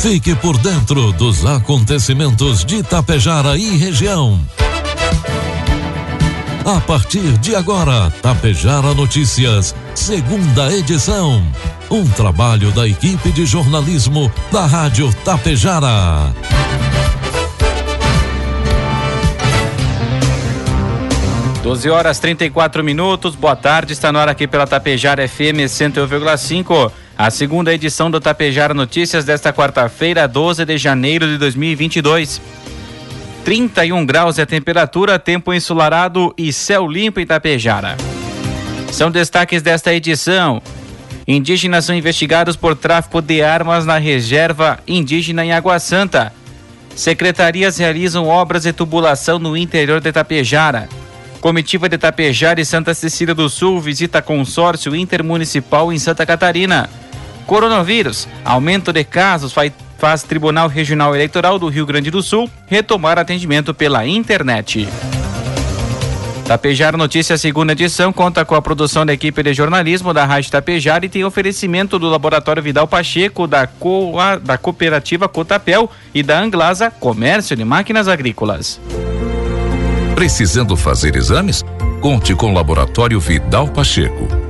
Fique por dentro dos acontecimentos de Tapejara e região. A partir de agora, Tapejara Notícias, segunda edição. Um trabalho da equipe de jornalismo da Rádio Tapejara. Doze horas 34 minutos. Boa tarde. Está na hora aqui pela Tapejara FM 101,5. A segunda edição do Tapejara Notícias desta quarta-feira, 12 de janeiro de 2022. 31 graus é a temperatura, tempo ensolarado e céu limpo em Tapejara. São destaques desta edição. Indígenas são investigados por tráfico de armas na reserva indígena em Água Santa. Secretarias realizam obras de tubulação no interior de Tapejara. Comitiva de Tapejara e Santa Cecília do Sul visita consórcio intermunicipal em Santa Catarina. Coronavírus. Aumento de casos faz, faz Tribunal Regional Eleitoral do Rio Grande do Sul retomar atendimento pela internet. Tapejar Notícias, segunda edição, conta com a produção da equipe de jornalismo da Rádio Tapejar e tem oferecimento do Laboratório Vidal Pacheco, da, da Cooperativa Cotapel e da Anglasa Comércio de Máquinas Agrícolas. Precisando fazer exames? Conte com o Laboratório Vidal Pacheco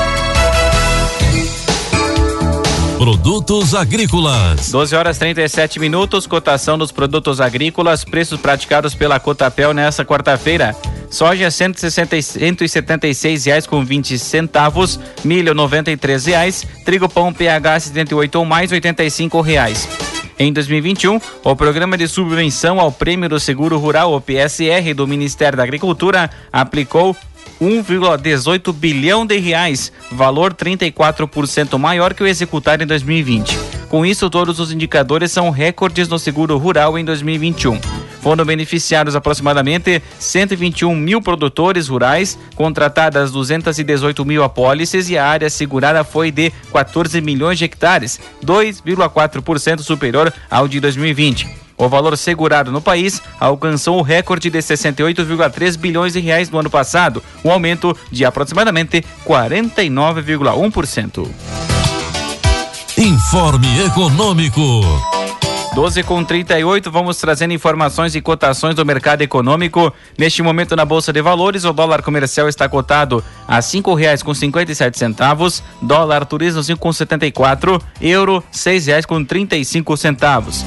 Produtos agrícolas. 12 horas 37 minutos, cotação dos produtos agrícolas, preços praticados pela Cotapel nessa quarta-feira. Soja 176 reais com 20 centavos, milho 93 reais, trigo pão PH 78 ou mais 85 reais. Em 2021, o Programa de Subvenção ao Prêmio do Seguro Rural, o PSR, do Ministério da Agricultura, aplicou 1,18 bilhão de reais, valor 34% maior que o executado em 2020. Com isso, todos os indicadores são recordes no seguro rural em 2021. Foram beneficiados aproximadamente 121 mil produtores rurais, contratadas 218 mil apólices e a área segurada foi de 14 milhões de hectares, 2,4% superior ao de 2020. O valor segurado no país alcançou o recorde de 68,3 bilhões de reais no ano passado, um aumento de aproximadamente 49,1%. Informe Econômico. 12 com 38, vamos trazendo informações e cotações do mercado econômico. Neste momento na Bolsa de Valores, o dólar comercial está cotado a cinco reais com cinquenta centavos, dólar turismo cinco com setenta euro seis reais com trinta centavos.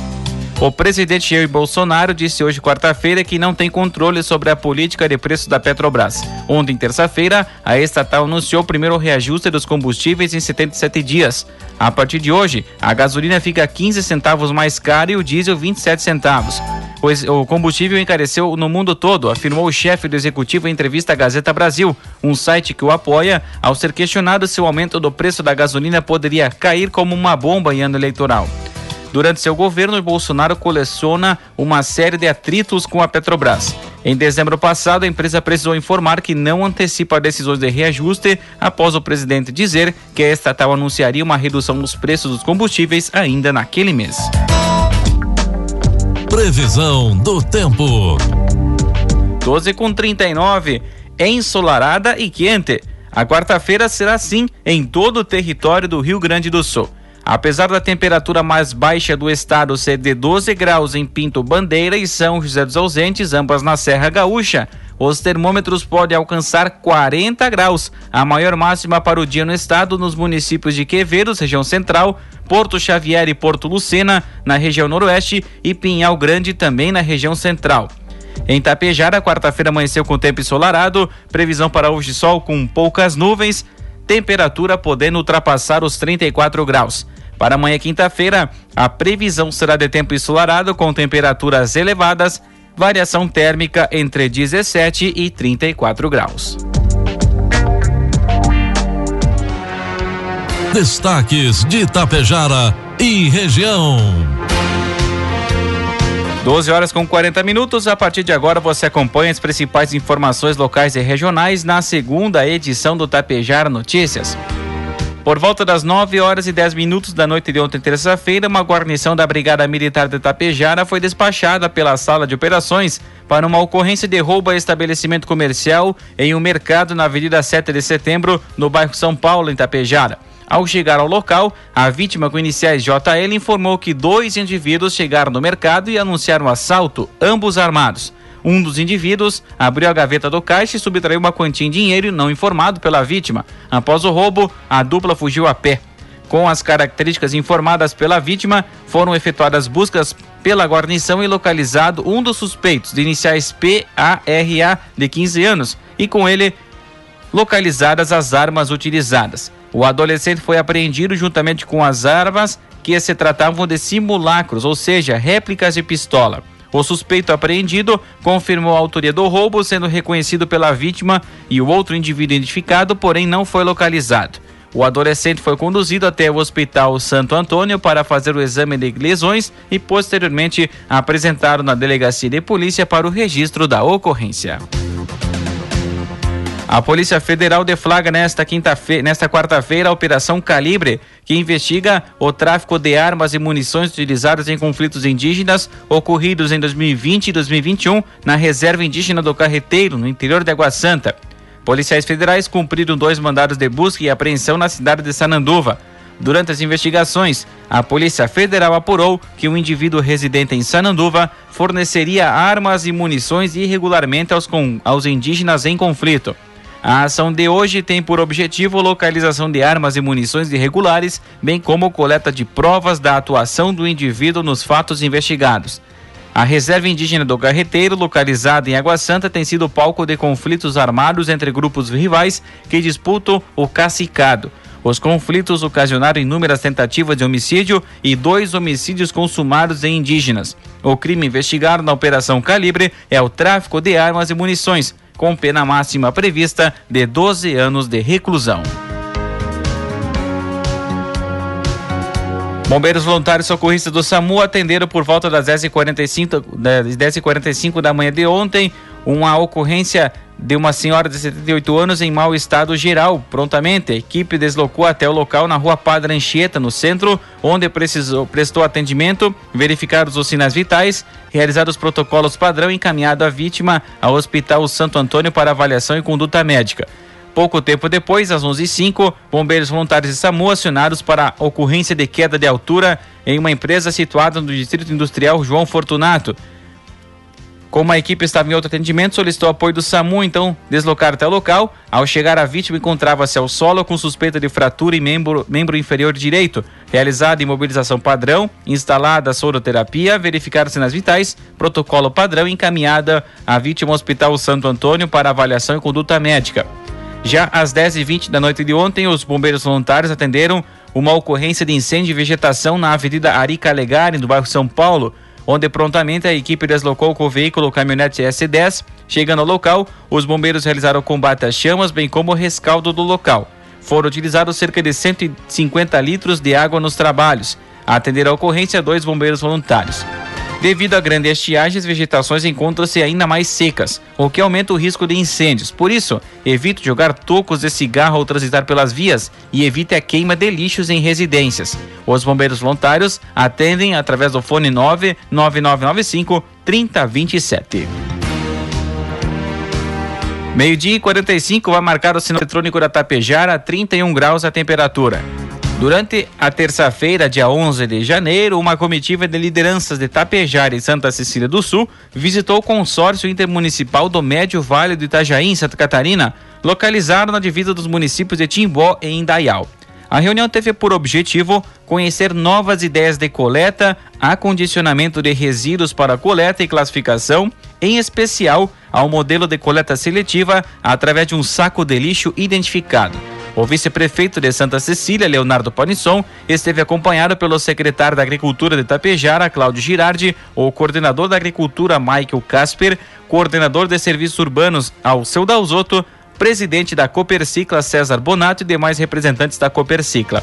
O presidente Jair Bolsonaro disse hoje, quarta-feira, que não tem controle sobre a política de preços da Petrobras. Ontem, terça-feira, a estatal anunciou o primeiro reajuste dos combustíveis em 77 dias. A partir de hoje, a gasolina fica 15 centavos mais cara e o diesel 27 centavos. O combustível encareceu no mundo todo, afirmou o chefe do executivo em entrevista à Gazeta Brasil, um site que o apoia, ao ser questionado se o aumento do preço da gasolina poderia cair como uma bomba em ano eleitoral. Durante seu governo, Bolsonaro coleciona uma série de atritos com a Petrobras. Em dezembro passado, a empresa precisou informar que não antecipa decisões de reajuste após o presidente dizer que a estatal anunciaria uma redução nos preços dos combustíveis ainda naquele mês. Previsão do tempo. 12 com 39, ensolarada e quente. A quarta-feira será assim em todo o território do Rio Grande do Sul. Apesar da temperatura mais baixa do estado ser de 12 graus em Pinto Bandeira e São José dos Ausentes, ambas na Serra Gaúcha, os termômetros podem alcançar 40 graus, a maior máxima para o dia no estado nos municípios de Quevedos, região central, Porto Xavier e Porto Lucena, na região noroeste, e Pinhal Grande, também na região central. Em Tapejara, quarta-feira amanheceu com tempo ensolarado, previsão para hoje sol com poucas nuvens, temperatura podendo ultrapassar os 34 graus. Para amanhã, quinta-feira, a previsão será de tempo ensolarado com temperaturas elevadas, variação térmica entre 17 e 34 graus. Destaques de Itapejara e região. 12 horas com 40 minutos. A partir de agora você acompanha as principais informações locais e regionais na segunda edição do Tapejar Notícias. Por volta das 9 horas e 10 minutos da noite de ontem, terça-feira, uma guarnição da Brigada Militar de Tapejara foi despachada pela sala de operações para uma ocorrência de roubo a estabelecimento comercial em um mercado na Avenida 7 de Setembro, no bairro São Paulo, em Tapejara. Ao chegar ao local, a vítima com iniciais JL informou que dois indivíduos chegaram no mercado e anunciaram assalto, ambos armados. Um dos indivíduos abriu a gaveta do caixa e subtraiu uma quantia em dinheiro não informado pela vítima. Após o roubo, a dupla fugiu a pé. Com as características informadas pela vítima, foram efetuadas buscas pela guarnição e localizado um dos suspeitos, de iniciais PARA, de 15 anos, e com ele localizadas as armas utilizadas. O adolescente foi apreendido juntamente com as armas que se tratavam de simulacros, ou seja, réplicas de pistola. O suspeito apreendido confirmou a autoria do roubo, sendo reconhecido pela vítima e o outro indivíduo identificado, porém não foi localizado. O adolescente foi conduzido até o Hospital Santo Antônio para fazer o exame de lesões e posteriormente apresentado na delegacia de polícia para o registro da ocorrência. A Polícia Federal deflagra nesta quinta-feira, nesta quarta-feira, a Operação Calibre, que investiga o tráfico de armas e munições utilizadas em conflitos indígenas ocorridos em 2020 e 2021 na reserva indígena do Carreteiro, no interior de Água Santa. Policiais federais cumpriram dois mandados de busca e apreensão na cidade de Sananduva. Durante as investigações, a Polícia Federal apurou que um indivíduo residente em Sananduva forneceria armas e munições irregularmente aos, com, aos indígenas em conflito. A ação de hoje tem por objetivo localização de armas e munições irregulares, bem como coleta de provas da atuação do indivíduo nos fatos investigados. A reserva indígena do Carreteiro, localizada em Água Santa, tem sido palco de conflitos armados entre grupos rivais que disputam o cacicado. Os conflitos ocasionaram inúmeras tentativas de homicídio e dois homicídios consumados em indígenas. O crime investigado na Operação Calibre é o tráfico de armas e munições, com pena máxima prevista de 12 anos de reclusão. Bombeiros voluntários socorristas do SAMU atenderam por volta das 10h45, 10h45 da manhã de ontem uma ocorrência de uma senhora de 78 anos em mau estado geral. Prontamente, a equipe deslocou até o local na rua Padre Anchieta, no centro, onde precisou, prestou atendimento, verificaram os sinais vitais, realizaram os protocolos padrão e encaminhado a vítima ao Hospital Santo Antônio para avaliação e conduta médica. Pouco tempo depois, às 11h05, bombeiros voluntários de SAMU acionados para ocorrência de queda de altura em uma empresa situada no Distrito Industrial João Fortunato. Como a equipe estava em outro atendimento, solicitou apoio do SAMU, então deslocaram até o local. Ao chegar, a vítima encontrava-se ao solo com suspeita de fratura em membro, membro inferior direito. Realizada imobilização padrão, instalada a soroterapia, verificar sinais vitais, protocolo padrão encaminhada a vítima ao Hospital Santo Antônio para avaliação e conduta médica. Já às 10h20 da noite de ontem, os bombeiros voluntários atenderam uma ocorrência de incêndio de vegetação na Avenida Arica Legari, no bairro São Paulo, onde prontamente a equipe deslocou com o veículo caminhonete S10. Chegando ao local, os bombeiros realizaram combate às chamas, bem como o rescaldo do local. Foram utilizados cerca de 150 litros de água nos trabalhos. A atender a ocorrência, dois bombeiros voluntários. Devido à grande estiagem, as vegetações encontram-se ainda mais secas, o que aumenta o risco de incêndios. Por isso, evite jogar tocos de cigarro ao transitar pelas vias e evite a queima de lixos em residências. Os bombeiros voluntários atendem através do fone 99995 3027. Meio-dia e 45 vai marcar o sinal eletrônico da Tapejara, 31 graus a temperatura. Durante a terça-feira, dia 11 de janeiro, uma comitiva de lideranças de Tapejara e Santa Cecília do Sul visitou o consórcio intermunicipal do Médio Vale do Itajaí, Santa Catarina, localizado na divisa dos municípios de Timbó e Indaial. A reunião teve por objetivo conhecer novas ideias de coleta, acondicionamento de resíduos para coleta e classificação, em especial ao modelo de coleta seletiva através de um saco de lixo identificado. O vice-prefeito de Santa Cecília, Leonardo Panisson, esteve acompanhado pelo secretário da Agricultura de Itapejara, Cláudio Girardi, o coordenador da Agricultura, Michael Casper, coordenador de Serviços Urbanos, Alceu Dalzotto, presidente da Copercicla, César Bonato e demais representantes da Copercicla.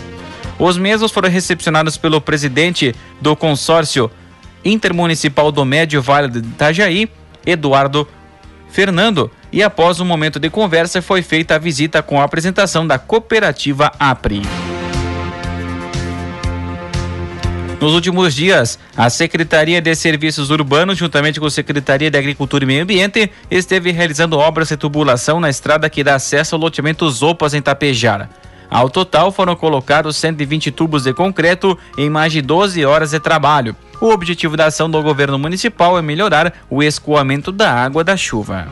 Os mesmos foram recepcionados pelo presidente do consórcio intermunicipal do Médio Vale de Itajaí, Eduardo Fernando, e após um momento de conversa foi feita a visita com a apresentação da cooperativa APRI. Nos últimos dias, a Secretaria de Serviços Urbanos, juntamente com a Secretaria de Agricultura e Meio Ambiente, esteve realizando obras de tubulação na estrada que dá acesso ao loteamento Zopas em Tapejara. Ao total, foram colocados 120 tubos de concreto em mais de 12 horas de trabalho. O objetivo da ação do governo municipal é melhorar o escoamento da água da chuva.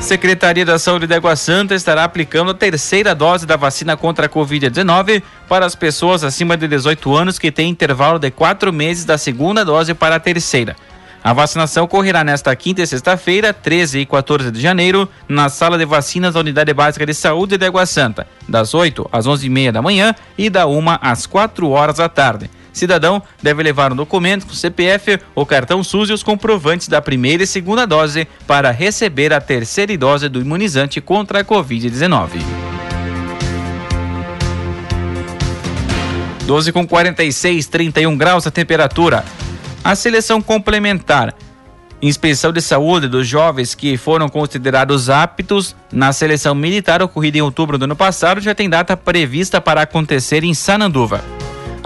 Secretaria da Saúde de Água Santa estará aplicando a terceira dose da vacina contra a Covid-19 para as pessoas acima de 18 anos que têm intervalo de quatro meses da segunda dose para a terceira. A vacinação ocorrerá nesta quinta e sexta-feira, 13 e 14 de janeiro, na sala de vacinas da Unidade Básica de Saúde de Água Santa, das 8 às 11h30 da manhã e da 1 às 4 horas da tarde. Cidadão deve levar um documento com CPF, o cartão SUS e os comprovantes da primeira e segunda dose para receber a terceira dose do imunizante contra a Covid-19. 12 com 46, 31 graus a temperatura. A seleção complementar inspeção de saúde dos jovens que foram considerados aptos na seleção militar ocorrida em outubro do ano passado já tem data prevista para acontecer em Sananduva.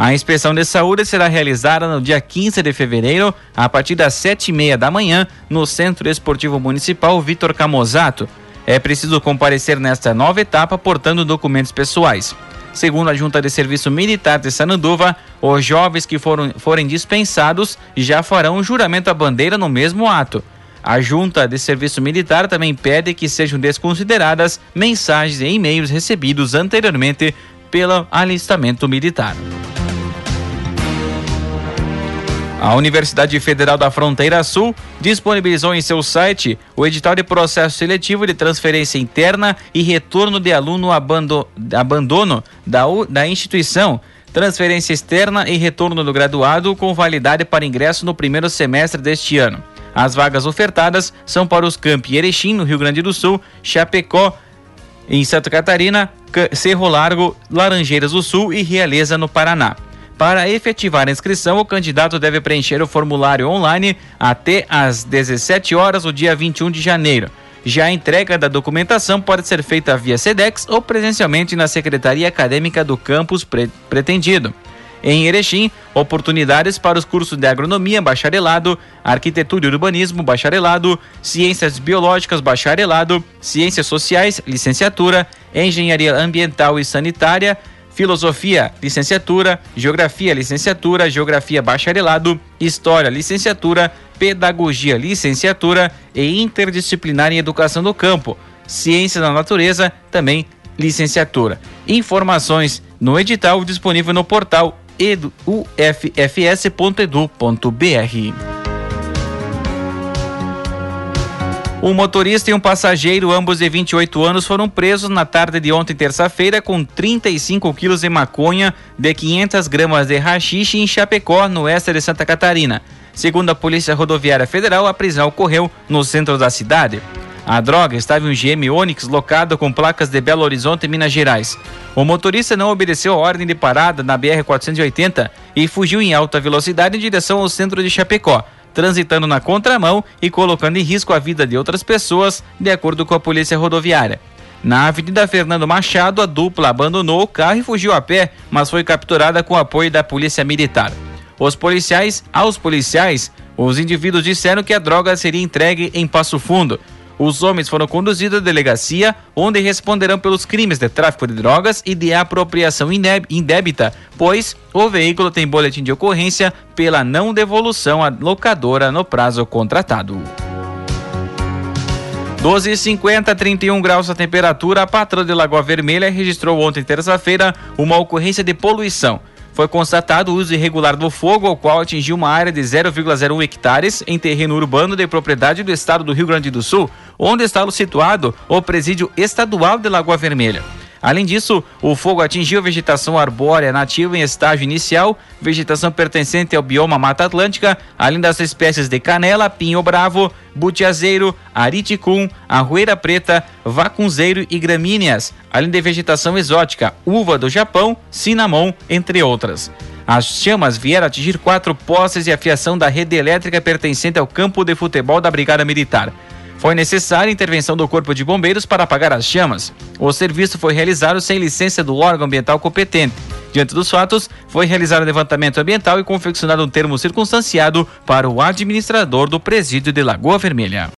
A inspeção de saúde será realizada no dia 15 de fevereiro, a partir das sete e meia da manhã, no Centro Esportivo Municipal Vitor Camozato. É preciso comparecer nesta nova etapa portando documentos pessoais. Segundo a Junta de Serviço Militar de Sananduva, os jovens que foram, forem dispensados já farão o juramento à bandeira no mesmo ato. A Junta de Serviço Militar também pede que sejam desconsideradas mensagens e e-mails recebidos anteriormente pelo alistamento militar. A Universidade Federal da Fronteira Sul disponibilizou em seu site o edital de processo seletivo de transferência interna e retorno de aluno abando, abandono da, da instituição, transferência externa e retorno do graduado com validade para ingresso no primeiro semestre deste ano. As vagas ofertadas são para os campi Erechim, no Rio Grande do Sul, Chapecó, em Santa Catarina, Cerro Largo, Laranjeiras do Sul e Realeza, no Paraná. Para efetivar a inscrição, o candidato deve preencher o formulário online até às 17 horas do dia 21 de janeiro. Já a entrega da documentação pode ser feita via SEDEX ou presencialmente na Secretaria Acadêmica do campus pre pretendido. Em Erechim, oportunidades para os cursos de agronomia, bacharelado, arquitetura e urbanismo, bacharelado, ciências biológicas, bacharelado, ciências sociais, licenciatura, engenharia ambiental e sanitária, Filosofia, licenciatura, Geografia, licenciatura, Geografia, bacharelado, História, licenciatura, Pedagogia, licenciatura. E Interdisciplinar em Educação do Campo, Ciências da Natureza, também licenciatura. Informações no edital disponível no portal ufs.edu.br. Um motorista e um passageiro, ambos de 28 anos, foram presos na tarde de ontem, terça-feira, com 35 quilos de maconha de 500 gramas de rachixe em Chapecó, no oeste de Santa Catarina. Segundo a Polícia Rodoviária Federal, a prisão ocorreu no centro da cidade. A droga estava em um GM Onix locado com placas de Belo Horizonte, Minas Gerais. O motorista não obedeceu a ordem de parada na BR-480 e fugiu em alta velocidade em direção ao centro de Chapecó, transitando na contramão e colocando em risco a vida de outras pessoas, de acordo com a Polícia Rodoviária. Na Avenida Fernando Machado, a dupla abandonou o carro e fugiu a pé, mas foi capturada com apoio da Polícia Militar. Os policiais, aos policiais, os indivíduos disseram que a droga seria entregue em Passo Fundo. Os homens foram conduzidos à delegacia, onde responderão pelos crimes de tráfico de drogas e de apropriação indébita, pois o veículo tem boletim de ocorrência pela não devolução à locadora no prazo contratado. 12,50, 31 graus a temperatura. A patrulha de Lagoa Vermelha registrou ontem, terça-feira, uma ocorrência de poluição foi constatado o uso irregular do fogo, ao qual atingiu uma área de 0,01 hectares em terreno urbano de propriedade do estado do Rio Grande do Sul, onde está situado o presídio estadual de Lagoa Vermelha. Além disso, o fogo atingiu vegetação arbórea nativa em estágio inicial, vegetação pertencente ao bioma Mata Atlântica, além das espécies de canela, pinho bravo, butiazeiro, ariticum, arrueira preta, vacunzeiro e gramíneas, além de vegetação exótica, uva do Japão, cinnamon, entre outras. As chamas vieram atingir quatro postes e a fiação da rede elétrica pertencente ao campo de futebol da Brigada Militar. Foi necessária a intervenção do Corpo de Bombeiros para apagar as chamas. O serviço foi realizado sem licença do órgão ambiental competente. Diante dos fatos, foi realizado levantamento ambiental e confeccionado um termo circunstanciado para o administrador do presídio de Lagoa Vermelha.